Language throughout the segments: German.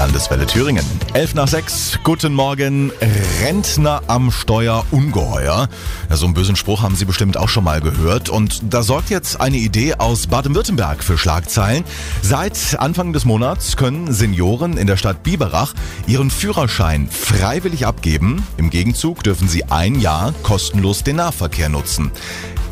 Landeswelle Thüringen. 11 nach 6, guten Morgen. Rentner am Steuer ungeheuer. Ja, so einen bösen Spruch haben Sie bestimmt auch schon mal gehört. Und da sorgt jetzt eine Idee aus Baden-Württemberg für Schlagzeilen. Seit Anfang des Monats können Senioren in der Stadt Biberach ihren Führerschein freiwillig abgeben. Im Gegenzug dürfen sie ein Jahr kostenlos den Nahverkehr nutzen.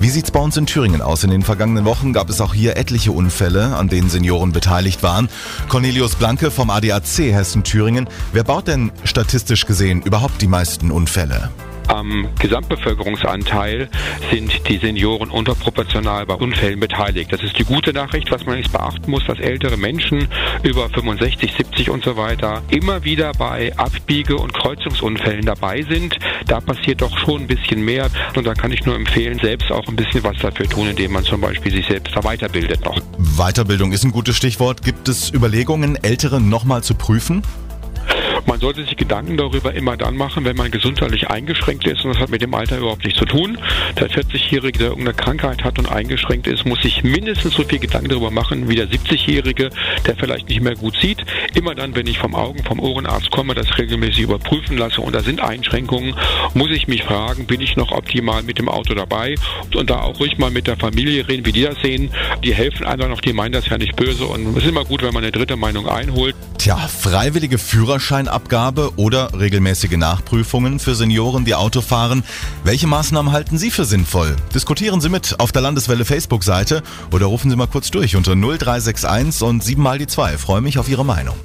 Wie sieht's bei uns in Thüringen aus? In den vergangenen Wochen gab es auch hier etliche Unfälle, an denen Senioren beteiligt waren. Cornelius Blanke vom ADAC Hessen-Thüringen. Wer baut denn statistisch gesehen überhaupt die meisten Unfälle? Am Gesamtbevölkerungsanteil sind die Senioren unterproportional bei Unfällen beteiligt. Das ist die gute Nachricht, was man jetzt beachten muss, dass ältere Menschen über 65, 70 und so weiter immer wieder bei Abbiege- und Kreuzungsunfällen dabei sind. Da passiert doch schon ein bisschen mehr und da kann ich nur empfehlen, selbst auch ein bisschen was dafür tun, indem man zum Beispiel sich selbst da weiterbildet noch. Weiterbildung ist ein gutes Stichwort. Gibt es Überlegungen, Ältere nochmal zu prüfen? Man sollte sich Gedanken darüber immer dann machen, wenn man gesundheitlich eingeschränkt ist und das hat mit dem Alter überhaupt nichts zu tun. Der 40-Jährige, der irgendeine Krankheit hat und eingeschränkt ist, muss sich mindestens so viel Gedanken darüber machen wie der 70-Jährige, der vielleicht nicht mehr gut sieht. Immer dann, wenn ich vom Augen, vom Ohrenarzt komme, das regelmäßig überprüfen lasse und da sind Einschränkungen, muss ich mich fragen, bin ich noch optimal mit dem Auto dabei und da auch ruhig mal mit der Familie reden, wie die das sehen. Die helfen einfach noch, die meinen das ja nicht böse und es ist immer gut, wenn man eine dritte Meinung einholt. Tja, freiwillige Führerscheinabgabe oder regelmäßige Nachprüfungen für Senioren, die Auto fahren. Welche Maßnahmen halten Sie für sinnvoll? Diskutieren Sie mit auf der Landeswelle Facebook-Seite oder rufen Sie mal kurz durch unter 0361 und 7 mal die 2. Freue mich auf Ihre Meinung.